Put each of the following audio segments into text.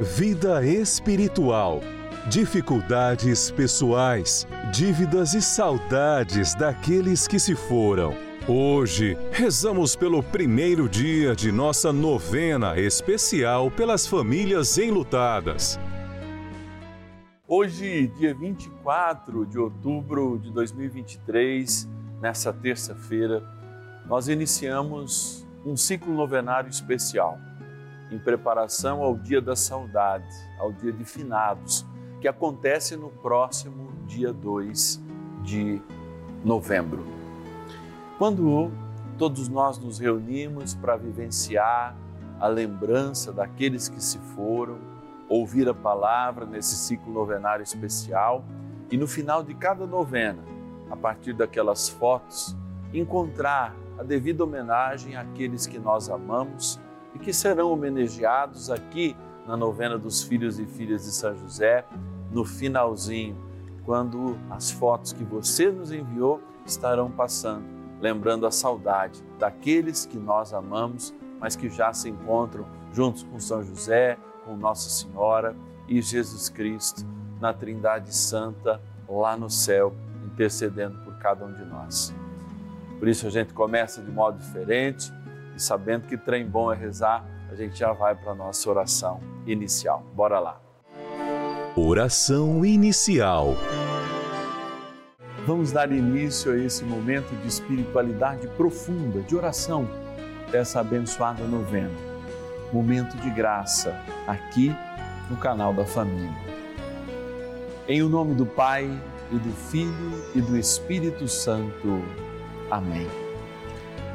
vida espiritual, dificuldades pessoais, dívidas e saudades daqueles que se foram. Hoje, rezamos pelo primeiro dia de nossa novena especial pelas famílias enlutadas. Hoje, dia 24 de outubro de 2023, nessa terça-feira, nós iniciamos um ciclo novenário especial em preparação ao Dia da Saudade, ao Dia de Finados, que acontece no próximo dia 2 de novembro. Quando todos nós nos reunimos para vivenciar a lembrança daqueles que se foram, ouvir a palavra nesse ciclo novenário especial e no final de cada novena, a partir daquelas fotos, encontrar a devida homenagem àqueles que nós amamos e que serão homenageados aqui na novena dos filhos e filhas de São José, no finalzinho, quando as fotos que você nos enviou estarão passando, lembrando a saudade daqueles que nós amamos, mas que já se encontram juntos com São José, com Nossa Senhora e Jesus Cristo na Trindade Santa, lá no céu, intercedendo por cada um de nós. Por isso a gente começa de modo diferente e sabendo que trem bom é rezar, a gente já vai para a nossa oração inicial. Bora lá. Oração inicial. Vamos dar início a esse momento de espiritualidade profunda, de oração dessa abençoada novena. Momento de graça, aqui no canal da família. Em o nome do Pai e do Filho e do Espírito Santo. Amém.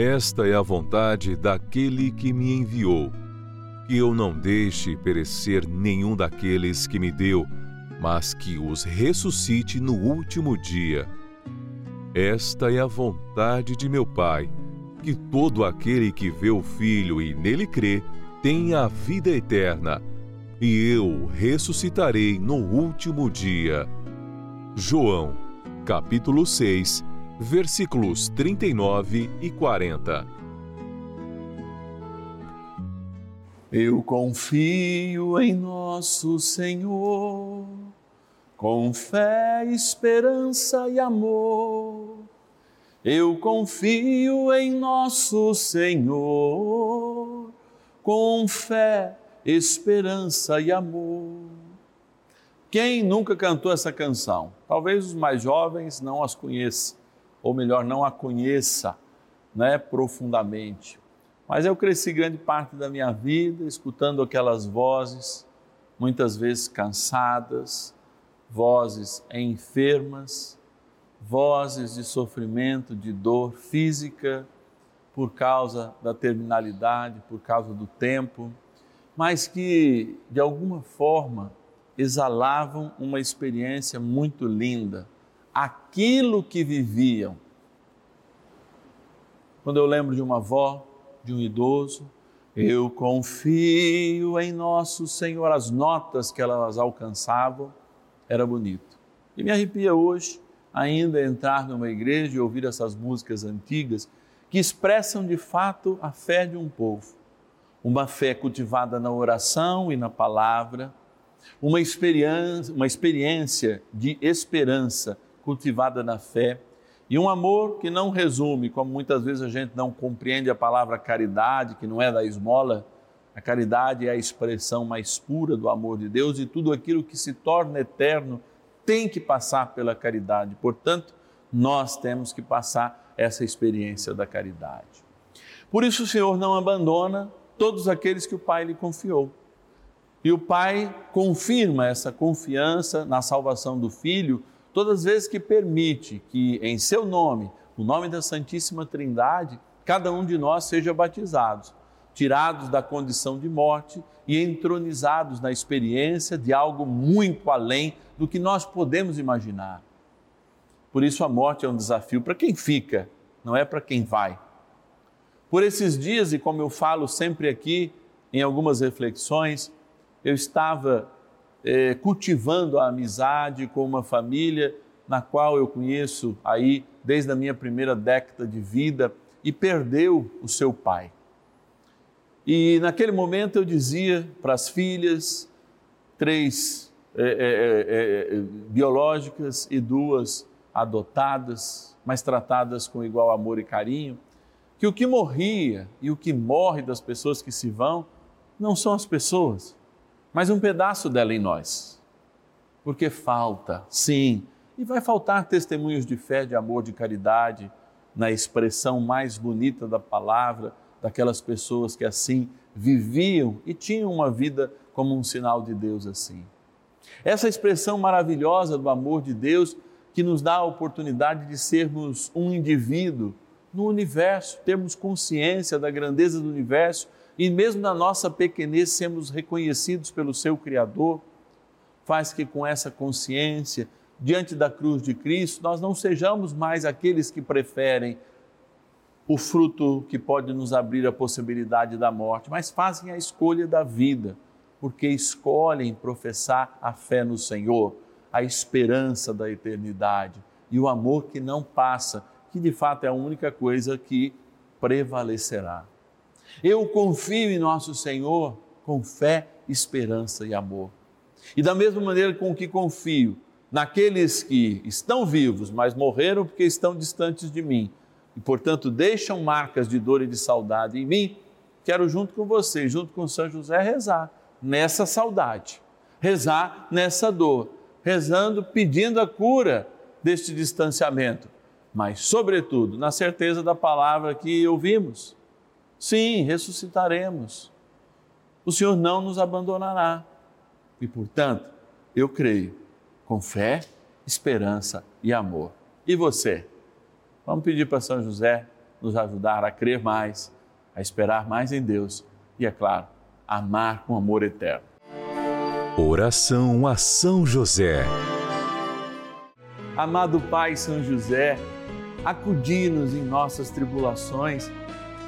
Esta é a vontade daquele que me enviou que eu não deixe perecer nenhum daqueles que me deu, mas que os ressuscite no último dia. Esta é a vontade de meu Pai, que todo aquele que vê o Filho e nele crê tenha a vida eterna, e eu ressuscitarei no último dia. João, capítulo 6, versículos 39 e 40. Eu confio em nosso Senhor, com fé, esperança e amor. Eu confio em nosso Senhor, com fé, esperança e amor. Quem nunca cantou essa canção? Talvez os mais jovens não as conheçam, ou melhor, não a conheça né, profundamente. Mas eu cresci grande parte da minha vida escutando aquelas vozes, muitas vezes cansadas, vozes enfermas, vozes de sofrimento, de dor física, por causa da terminalidade, por causa do tempo, mas que de alguma forma exalavam uma experiência muito linda, aquilo que viviam. Quando eu lembro de uma avó de um idoso. Eu confio em nosso Senhor. As notas que elas alcançavam era bonito. E me arrepia hoje ainda entrar numa igreja e ouvir essas músicas antigas que expressam de fato a fé de um povo. Uma fé cultivada na oração e na palavra, uma experiência, uma experiência de esperança cultivada na fé e um amor que não resume, como muitas vezes a gente não compreende a palavra caridade, que não é da esmola. A caridade é a expressão mais pura do amor de Deus e tudo aquilo que se torna eterno tem que passar pela caridade. Portanto, nós temos que passar essa experiência da caridade. Por isso, o Senhor não abandona todos aqueles que o Pai lhe confiou. E o Pai confirma essa confiança na salvação do Filho todas as vezes que permite que em seu nome, o nome da Santíssima Trindade, cada um de nós seja batizado, tirados da condição de morte e entronizados na experiência de algo muito além do que nós podemos imaginar. Por isso a morte é um desafio para quem fica, não é para quem vai. Por esses dias, e como eu falo sempre aqui em algumas reflexões, eu estava é, cultivando a amizade com uma família na qual eu conheço aí desde a minha primeira década de vida e perdeu o seu pai. E naquele momento eu dizia para as filhas, três é, é, é, é, biológicas e duas adotadas, mas tratadas com igual amor e carinho, que o que morria e o que morre das pessoas que se vão não são as pessoas, mas um pedaço dela em nós. Porque falta, sim, e vai faltar testemunhos de fé, de amor, de caridade, na expressão mais bonita da palavra, daquelas pessoas que assim viviam e tinham uma vida como um sinal de Deus assim. Essa expressão maravilhosa do amor de Deus que nos dá a oportunidade de sermos um indivíduo no universo, termos consciência da grandeza do universo e mesmo na nossa pequenez sermos reconhecidos pelo seu Criador, faz que com essa consciência, diante da cruz de Cristo, nós não sejamos mais aqueles que preferem o fruto que pode nos abrir a possibilidade da morte, mas fazem a escolha da vida, porque escolhem professar a fé no Senhor, a esperança da eternidade e o amor que não passa, que de fato é a única coisa que prevalecerá. Eu confio em nosso Senhor com fé, esperança e amor. E da mesma maneira com que confio naqueles que estão vivos, mas morreram porque estão distantes de mim e, portanto, deixam marcas de dor e de saudade em mim, quero junto com você, junto com São José, rezar nessa saudade, rezar nessa dor, rezando, pedindo a cura deste distanciamento, mas, sobretudo, na certeza da palavra que ouvimos. Sim, ressuscitaremos. O Senhor não nos abandonará. E, portanto, eu creio com fé, esperança e amor. E você? Vamos pedir para São José nos ajudar a crer mais, a esperar mais em Deus e, é claro, amar com amor eterno. Oração a São José. Amado Pai São José, acudi-nos em nossas tribulações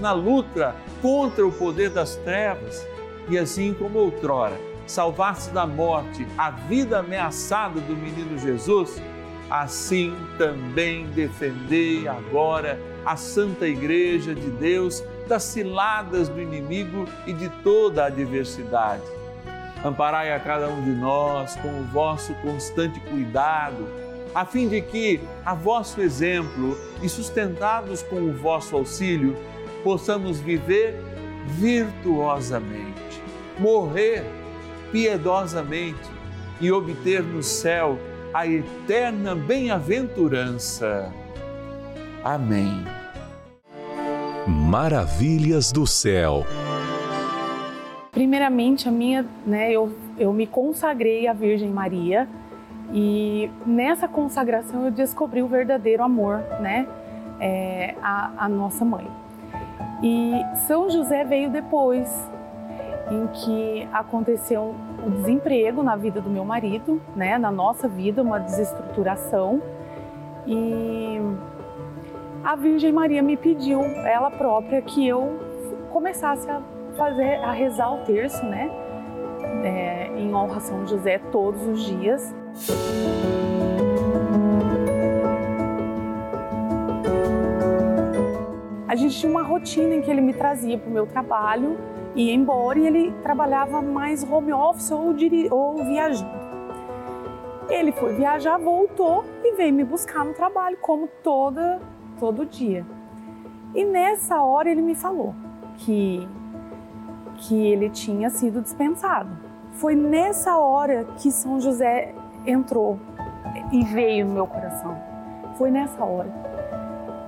na luta contra o poder das trevas. E assim como outrora, salvaste da morte a vida ameaçada do menino Jesus, assim também defendei agora a Santa Igreja de Deus das ciladas do inimigo e de toda a adversidade. Amparai a cada um de nós com o vosso constante cuidado, a fim de que, a vosso exemplo e sustentados com o vosso auxílio, possamos viver virtuosamente, morrer piedosamente e obter no céu a eterna bem-aventurança. Amém. Maravilhas do céu. Primeiramente, a minha, né, eu, eu me consagrei à Virgem Maria e nessa consagração eu descobri o verdadeiro amor, né, é, a, a nossa mãe. E São José veio depois, em que aconteceu o desemprego na vida do meu marido, né, na nossa vida, uma desestruturação. E a Virgem Maria me pediu, ela própria, que eu começasse a fazer, a rezar o terço, né, é, em honra a São José todos os dias. A gente tinha uma rotina em que ele me trazia para o meu trabalho ia embora e ele trabalhava mais home office ou, ou viajando. Ele foi viajar, voltou e veio me buscar no trabalho, como toda, todo dia. E nessa hora ele me falou que, que ele tinha sido dispensado. Foi nessa hora que São José entrou e veio no meu coração. Foi nessa hora.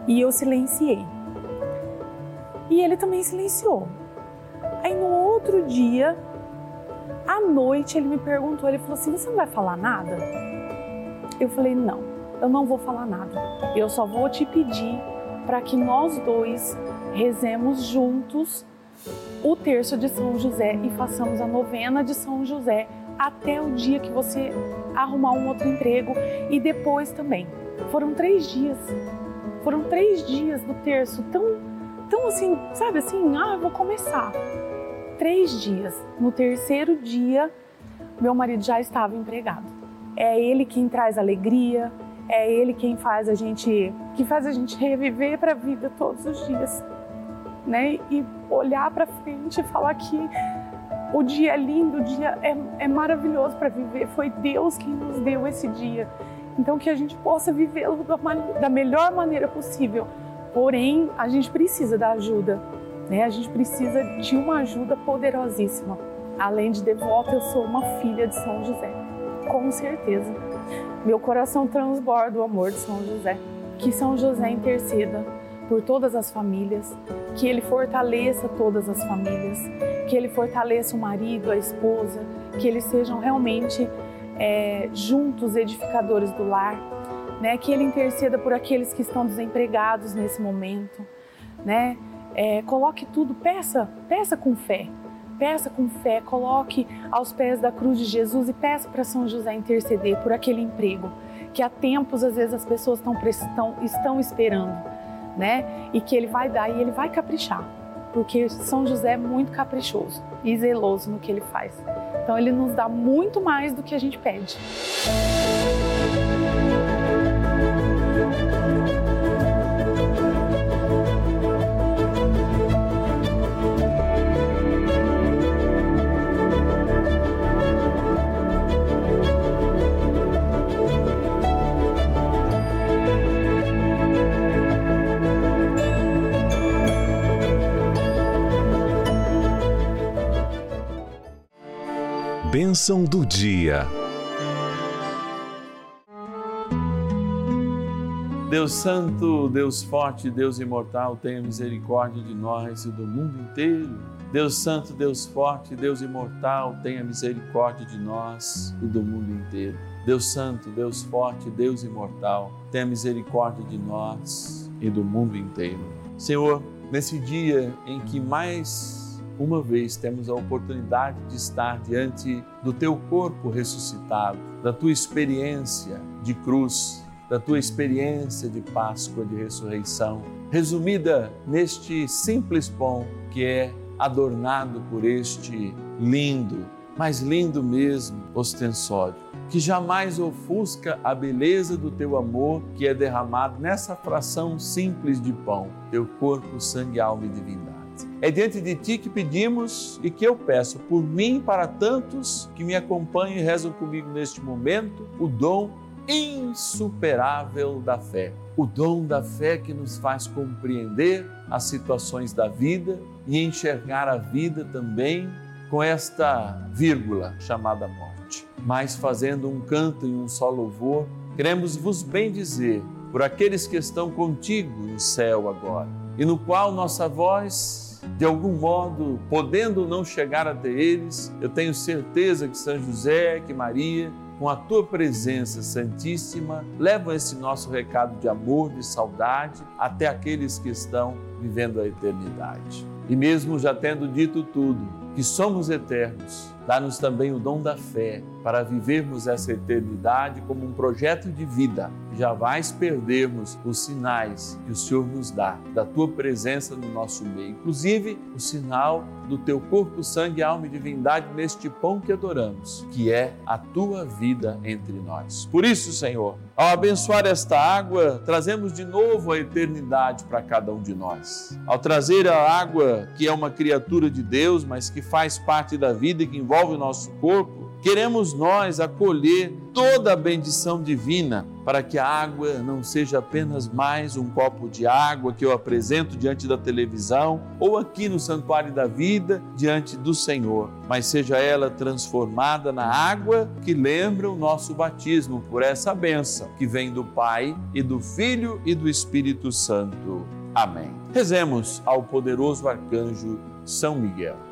E eu silenciei. E ele também silenciou. Aí no outro dia, à noite, ele me perguntou, ele falou assim, você não vai falar nada? Eu falei, não, eu não vou falar nada. Eu só vou te pedir para que nós dois rezemos juntos o terço de São José e façamos a novena de São José até o dia que você arrumar um outro emprego e depois também. Foram três dias. Foram três dias do terço tão, tão assim, sabe assim, ah, vou começar três dias. No terceiro dia, meu marido já estava empregado. É ele quem traz alegria, é ele quem faz a gente, que faz a gente reviver para a vida todos os dias, né? E olhar para frente e falar que o dia é lindo, o dia é, é maravilhoso para viver. Foi Deus quem nos deu esse dia. Então que a gente possa vivê-lo da, da melhor maneira possível. Porém, a gente precisa da ajuda né? A gente precisa de uma ajuda poderosíssima. Além de devota, eu sou uma filha de São José, com certeza. Meu coração transborda o amor de São José. Que São José interceda por todas as famílias, que ele fortaleça todas as famílias, que ele fortaleça o marido, a esposa, que eles sejam realmente é, juntos edificadores do lar, né? Que Ele interceda por aqueles que estão desempregados nesse momento, né? É, coloque tudo, peça, peça com fé, peça com fé, coloque aos pés da cruz de Jesus e peça para São José interceder por aquele emprego que há tempos às vezes as pessoas estão, estão, estão esperando, né? E que ele vai dar e ele vai caprichar, porque São José é muito caprichoso e zeloso no que ele faz. Então ele nos dá muito mais do que a gente pede. Bênção do dia. Deus Santo, Deus Forte, Deus Imortal, tenha misericórdia de nós e do mundo inteiro. Deus Santo, Deus Forte, Deus Imortal, tenha misericórdia de nós e do mundo inteiro. Deus Santo, Deus Forte, Deus Imortal, tenha misericórdia de nós e do mundo inteiro. Senhor, nesse dia em que mais uma vez temos a oportunidade de estar diante do teu corpo ressuscitado, da tua experiência de cruz, da tua experiência de Páscoa, de ressurreição, resumida neste simples pão que é adornado por este lindo, mais lindo mesmo, ostensório, que jamais ofusca a beleza do teu amor que é derramado nessa fração simples de pão, teu corpo, sangue, alma e divindade. É diante de ti que pedimos e que eu peço por mim para tantos que me acompanham e rezam comigo neste momento o dom insuperável da fé. O dom da fé que nos faz compreender as situações da vida e enxergar a vida também com esta vírgula chamada morte. Mas fazendo um canto e um só louvor, queremos vos bendizer por aqueles que estão contigo no céu agora e no qual nossa voz de algum modo, podendo não chegar até eles, eu tenho certeza que São José, que Maria, com a tua presença santíssima, levam esse nosso recado de amor, de saudade até aqueles que estão vivendo a eternidade. E mesmo já tendo dito tudo, que somos eternos, dá-nos também o dom da fé para vivermos essa eternidade como um projeto de vida. Jamais perdermos os sinais que o Senhor nos dá, da tua presença no nosso meio, inclusive o sinal do teu corpo, sangue, alma e divindade neste pão que adoramos, que é a tua vida entre nós. Por isso, Senhor, ao abençoar esta água, trazemos de novo a eternidade para cada um de nós. Ao trazer a água, que é uma criatura de Deus, mas que faz parte da vida e que envolve o nosso corpo, queremos nós acolher toda a bendição divina para que a água não seja apenas mais um copo de água que eu apresento diante da televisão ou aqui no Santuário da Vida diante do Senhor, mas seja ela transformada na água que lembra o nosso batismo por essa benção que vem do Pai e do Filho e do Espírito Santo. Amém. Rezemos ao poderoso arcanjo São Miguel.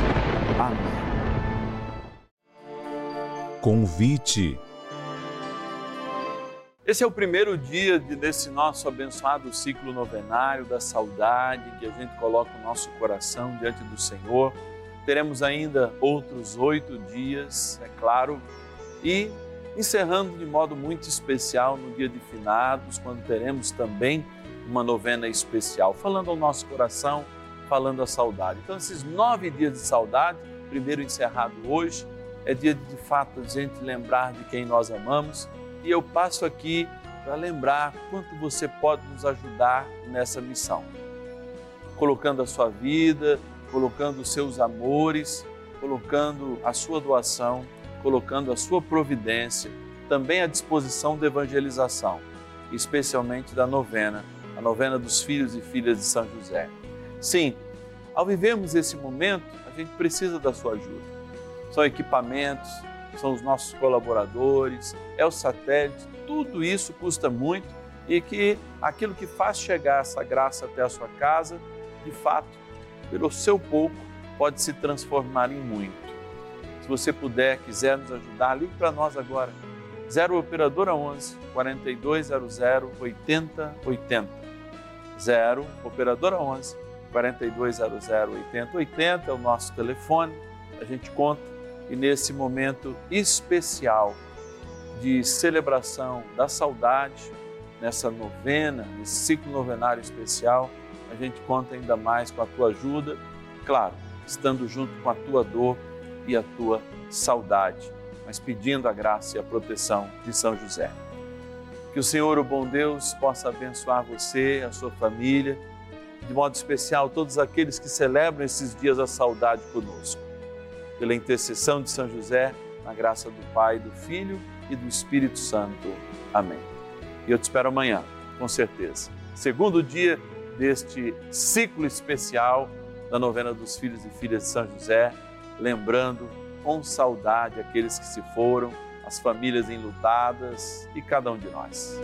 Amém. Convite. Esse é o primeiro dia desse nosso abençoado ciclo novenário da saudade, que a gente coloca o nosso coração diante do Senhor. Teremos ainda outros oito dias, é claro, e encerrando de modo muito especial no dia de finados, quando teremos também uma novena especial, falando ao nosso coração falando a saudade. Então, esses nove dias de saudade, primeiro encerrado hoje, é dia de, de fato a gente lembrar de quem nós amamos. E eu passo aqui para lembrar quanto você pode nos ajudar nessa missão. Colocando a sua vida, colocando os seus amores, colocando a sua doação colocando a sua providência também à disposição da evangelização, especialmente da novena, a novena dos filhos e filhas de São José. Sim, ao vivermos esse momento, a gente precisa da sua ajuda. São equipamentos, são os nossos colaboradores, é o satélite, tudo isso custa muito e que aquilo que faz chegar essa graça até a sua casa, de fato, pelo seu pouco, pode se transformar em muito. Se você puder, quiser nos ajudar, ligue para nós agora. 0 Operadora 11 4200 8080. 0 Operadora 11 4200 8080 é o nosso telefone. A gente conta e nesse momento especial de celebração da saudade, nessa novena, nesse ciclo novenário especial, a gente conta ainda mais com a tua ajuda, claro, estando junto com a tua dor e a tua saudade, mas pedindo a graça e a proteção de São José. Que o Senhor, o bom Deus, possa abençoar você, a sua família, de modo especial todos aqueles que celebram esses dias a saudade conosco. Pela intercessão de São José, na graça do Pai, do Filho e do Espírito Santo. Amém. E eu te espero amanhã, com certeza. Segundo dia deste ciclo especial da novena dos filhos e filhas de São José, lembrando com saudade aqueles que se foram, as famílias enlutadas e cada um de nós.